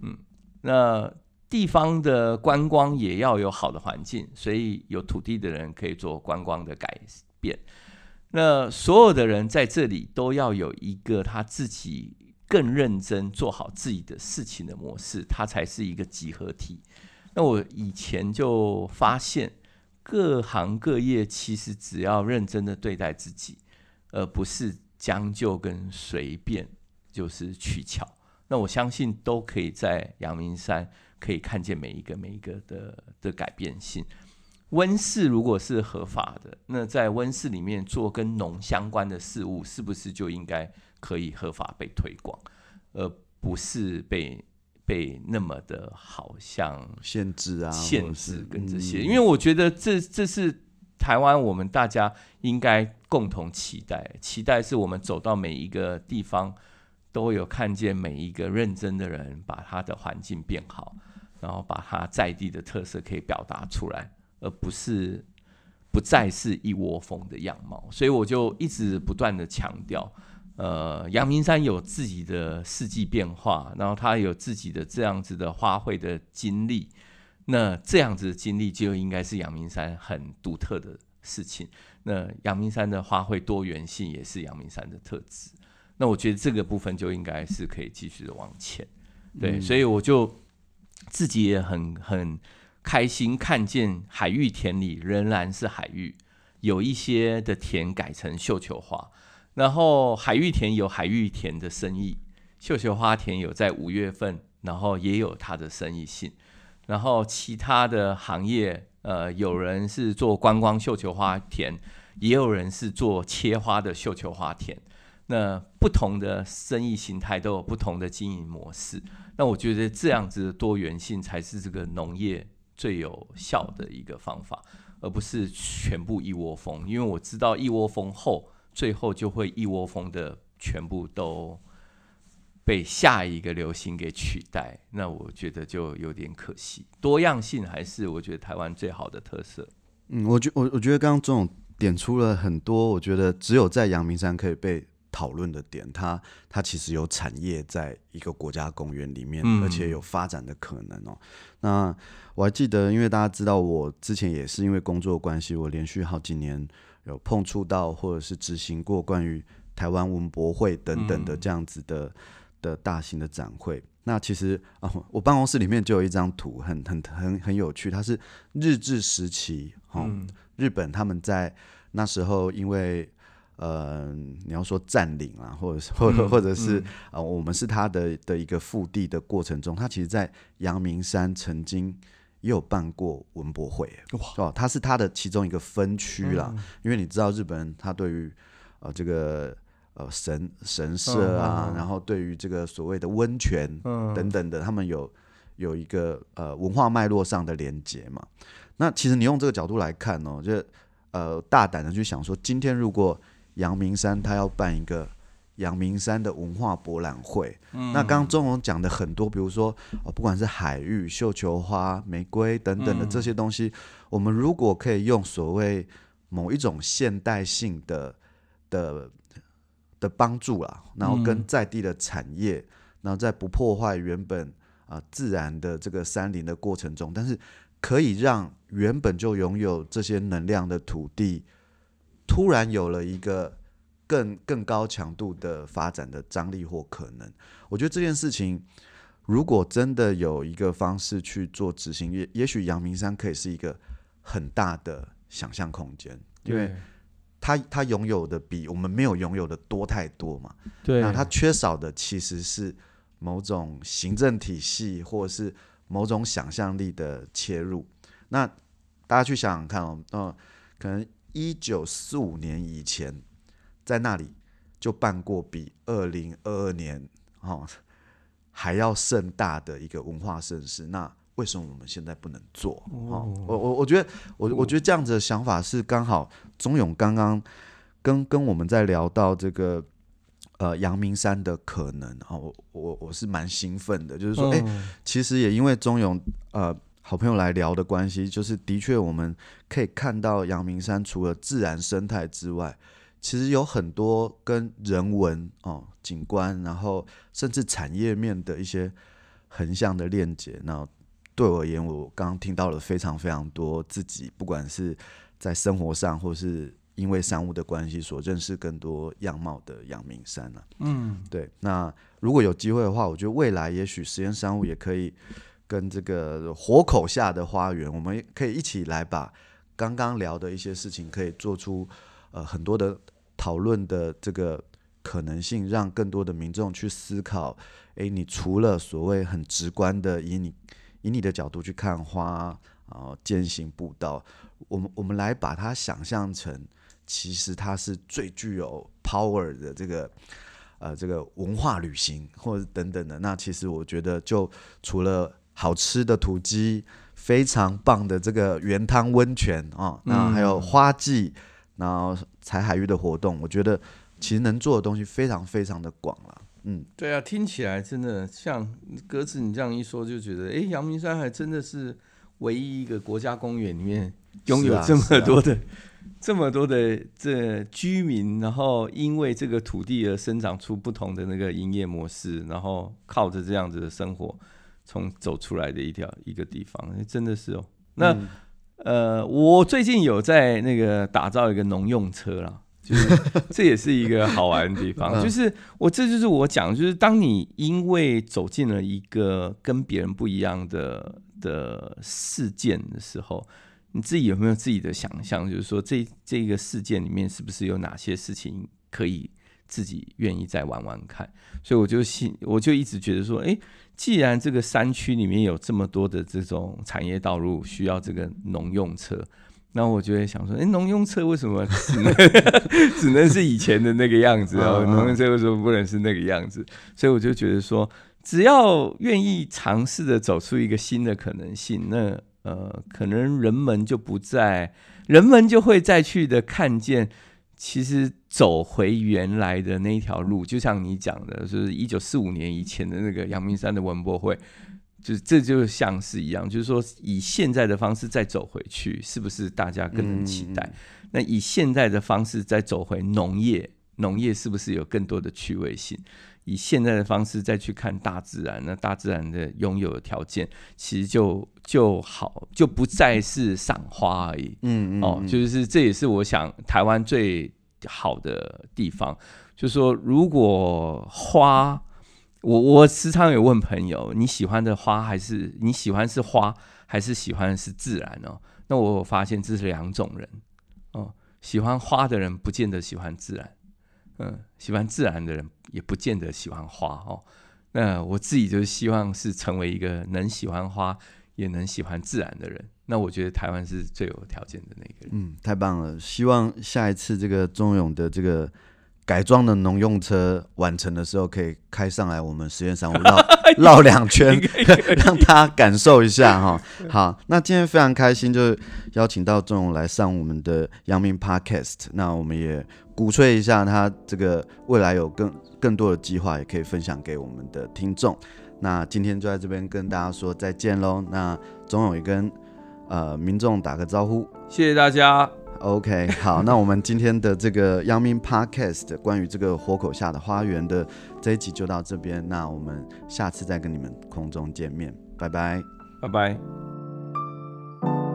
嗯，那。地方的观光也要有好的环境，所以有土地的人可以做观光的改变。那所有的人在这里都要有一个他自己更认真做好自己的事情的模式，它才是一个集合体。那我以前就发现，各行各业其实只要认真的对待自己，而不是将就跟随便，就是取巧。那我相信都可以在阳明山。可以看见每一个每一个的的改变性。温室如果是合法的，那在温室里面做跟农相关的事物，是不是就应该可以合法被推广，而不是被被那么的好像限制啊、限制跟这些？因为我觉得这这是台湾我们大家应该共同期待，期待是我们走到每一个地方，都有看见每一个认真的人把他的环境变好。然后把它在地的特色可以表达出来，而不是不再是一窝蜂的样貌。所以我就一直不断的强调，呃，阳明山有自己的四季变化，然后它有自己的这样子的花卉的经历。那这样子的经历就应该是阳明山很独特的事情。那阳明山的花卉多元性也是阳明山的特质。那我觉得这个部分就应该是可以继续的往前。对，嗯、所以我就。自己也很很开心，看见海芋田里仍然是海芋，有一些的田改成绣球花，然后海芋田有海芋田的生意，绣球花田有在五月份，然后也有它的生意性，然后其他的行业，呃，有人是做观光绣球花田，也有人是做切花的绣球花田。那不同的生意形态都有不同的经营模式，那我觉得这样子的多元性才是这个农业最有效的一个方法，而不是全部一窝蜂。因为我知道一窝蜂后，最后就会一窝蜂的全部都被下一个流行给取代，那我觉得就有点可惜。多样性还是我觉得台湾最好的特色。嗯，我觉我我觉得刚刚钟总点出了很多，我觉得只有在阳明山可以被。讨论的点，它它其实有产业在一个国家公园里面，嗯、而且有发展的可能哦。那我还记得，因为大家知道，我之前也是因为工作关系，我连续好几年有碰触到或者是执行过关于台湾文博会等等的这样子的、嗯、的大型的展会。那其实啊，我办公室里面就有一张图很，很很很很有趣，它是日治时期，哦，嗯、日本他们在那时候因为。呃，你要说占领啊，或者是或者 或者是啊、嗯嗯呃，我们是他的的一个腹地的过程中，他其实，在阳明山曾经也有办过文博会，哇，他是他的其中一个分区啦。嗯、因为你知道，日本人他对于呃这个呃神神社啊，嗯、然后对于这个所谓的温泉等等的，嗯、他们有有一个呃文化脉络上的连接嘛。那其实你用这个角度来看哦，就呃大胆的去想说，今天如果阳明山他要办一个阳明山的文化博览会，嗯、那刚刚钟荣讲的很多，比如说哦，不管是海芋、绣球花、玫瑰等等的这些东西，嗯、我们如果可以用所谓某一种现代性的的的帮助啦，然后跟在地的产业，嗯、然后在不破坏原本啊、呃、自然的这个山林的过程中，但是可以让原本就拥有这些能量的土地。突然有了一个更更高强度的发展的张力或可能，我觉得这件事情如果真的有一个方式去做执行，也也许阳明山可以是一个很大的想象空间，因为他他拥有的比我们没有拥有的多太多嘛。对，那他缺少的其实是某种行政体系，或者是某种想象力的切入。那大家去想想看哦，嗯，可能一九四五年以前，在那里就办过比二零二二年哦还要盛大的一个文化盛事，那为什么我们现在不能做？哦，我我我觉得，我我觉得这样子的想法是刚好钟勇刚刚跟跟我们在聊到这个呃阳明山的可能啊，我我我是蛮兴奋的，就是说，哎，其实也因为钟勇呃好朋友来聊的关系，就是的确我们可以看到阳明山除了自然生态之外。其实有很多跟人文哦、景观，然后甚至产业面的一些横向的链接。那对我而言，我刚刚听到了非常非常多自己不管是在生活上，或是因为商务的关系所认识更多样貌的阳明山了、啊。嗯，对。那如果有机会的话，我觉得未来也许实验商务也可以跟这个火口下的花园，我们可以一起来把刚刚聊的一些事情，可以做出呃很多的。讨论的这个可能性，让更多的民众去思考：诶，你除了所谓很直观的以你以你的角度去看花，然后践行步道，我们我们来把它想象成，其实它是最具有 power 的这个呃这个文化旅行，或者等等的。那其实我觉得，就除了好吃的土鸡，非常棒的这个原汤温泉啊、哦，那还有花季。然后采海域的活动，我觉得其实能做的东西非常非常的广了。嗯，对啊，听起来真的像鸽子，你这样一说就觉得，哎，阳明山还真的是唯一一个国家公园里面拥有这么多的、啊啊、这么多的这居民，然后因为这个土地而生长出不同的那个营业模式，然后靠着这样子的生活从走出来的一条一个地方，真的是哦，那。嗯呃，我最近有在那个打造一个农用车啦，就是这也是一个好玩的地方。就是我这就是我讲，就是当你因为走进了一个跟别人不一样的的事件的时候，你自己有没有自己的想象？就是说这这个事件里面是不是有哪些事情可以自己愿意再玩玩看？所以我就信，我就一直觉得说，哎。既然这个山区里面有这么多的这种产业道路需要这个农用车，那我就会想说，哎，农用车为什么 只能只能是以前的那个样子哦？农用车为什么不能是那个样子？所以我就觉得说，只要愿意尝试着走出一个新的可能性，那呃，可能人们就不再，人们就会再去的看见。其实走回原来的那一条路，就像你讲的，就是一九四五年以前的那个阳明山的文博会，就是这就像是一样，就是说以现在的方式再走回去，是不是大家更能期待？嗯、那以现在的方式再走回农业，农业是不是有更多的趣味性？以现在的方式再去看大自然，那大自然的拥有的条件其实就就好，就不再是赏花而已。嗯嗯，哦，就是这也是我想台湾最好的地方，就是说如果花，我我时常有问朋友，你喜欢的花还是你喜欢是花，还是喜欢是自然哦？那我发现这是两种人。哦，喜欢花的人不见得喜欢自然。嗯，喜欢自然的人也不见得喜欢花哦。那我自己就是希望是成为一个能喜欢花也能喜欢自然的人。那我觉得台湾是最有条件的那个人。嗯，太棒了！希望下一次这个钟勇的这个改装的农用车完成的时候，可以开上来我们实验山我绕 绕两圈，让他感受一下哈。好，那今天非常开心，就是邀请到钟勇来上我们的阳明 Podcast。那我们也。鼓吹一下他这个未来有更更多的计划，也可以分享给我们的听众。那今天就在这边跟大家说再见喽。那总有一跟呃民众打个招呼，谢谢大家。OK，好，那我们今天的这个阳明 Podcast 关于这个活口下的花园的这一集就到这边。那我们下次再跟你们空中见面，拜拜，拜拜。